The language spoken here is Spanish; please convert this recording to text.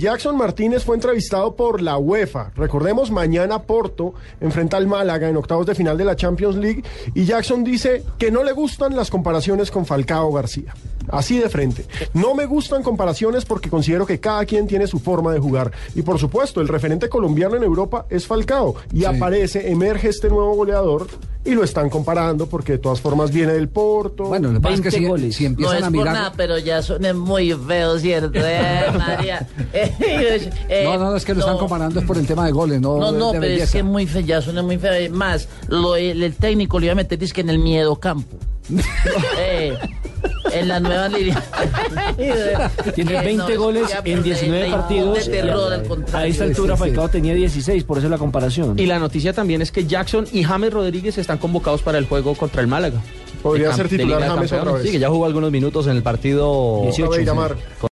Jackson Martínez fue entrevistado por la UEFA. Recordemos, mañana Porto enfrenta al Málaga en octavos de final de la Champions League y Jackson dice que no le gustan las comparaciones con Falcao García. Así de frente. No me gustan comparaciones porque considero que cada quien tiene su forma de jugar. Y por supuesto, el referente colombiano en Europa es Falcao. Y aparece, emerge este nuevo goleador y lo están comparando porque de todas formas viene del Porto. Bueno, lo que pasa es que 20 si, goles. si No empiezan es a por mirar... nada, pero ya suena muy feo, ¿cierto? Eh, María. Eh, no, no, es que lo están no. comparando es por el tema de goles, no, No, no, de pero es que muy feo, ya suena muy feo. Más, lo, el, el técnico le iba a meter es que en el miedo campo. Eh, en la nueva línea. Tiene Eh, 20 no, goles en pero 19 de- partidos. De terror, al A esta altura sí, sí. Falcao tenía 16, por eso la comparación. Y la noticia también es que Jackson y James Rodríguez están convocados para el juego contra el Málaga. Podría ser titular James otra vez. Sí, que ya jugó algunos minutos en el partido 18, Otra vez sí. llamar.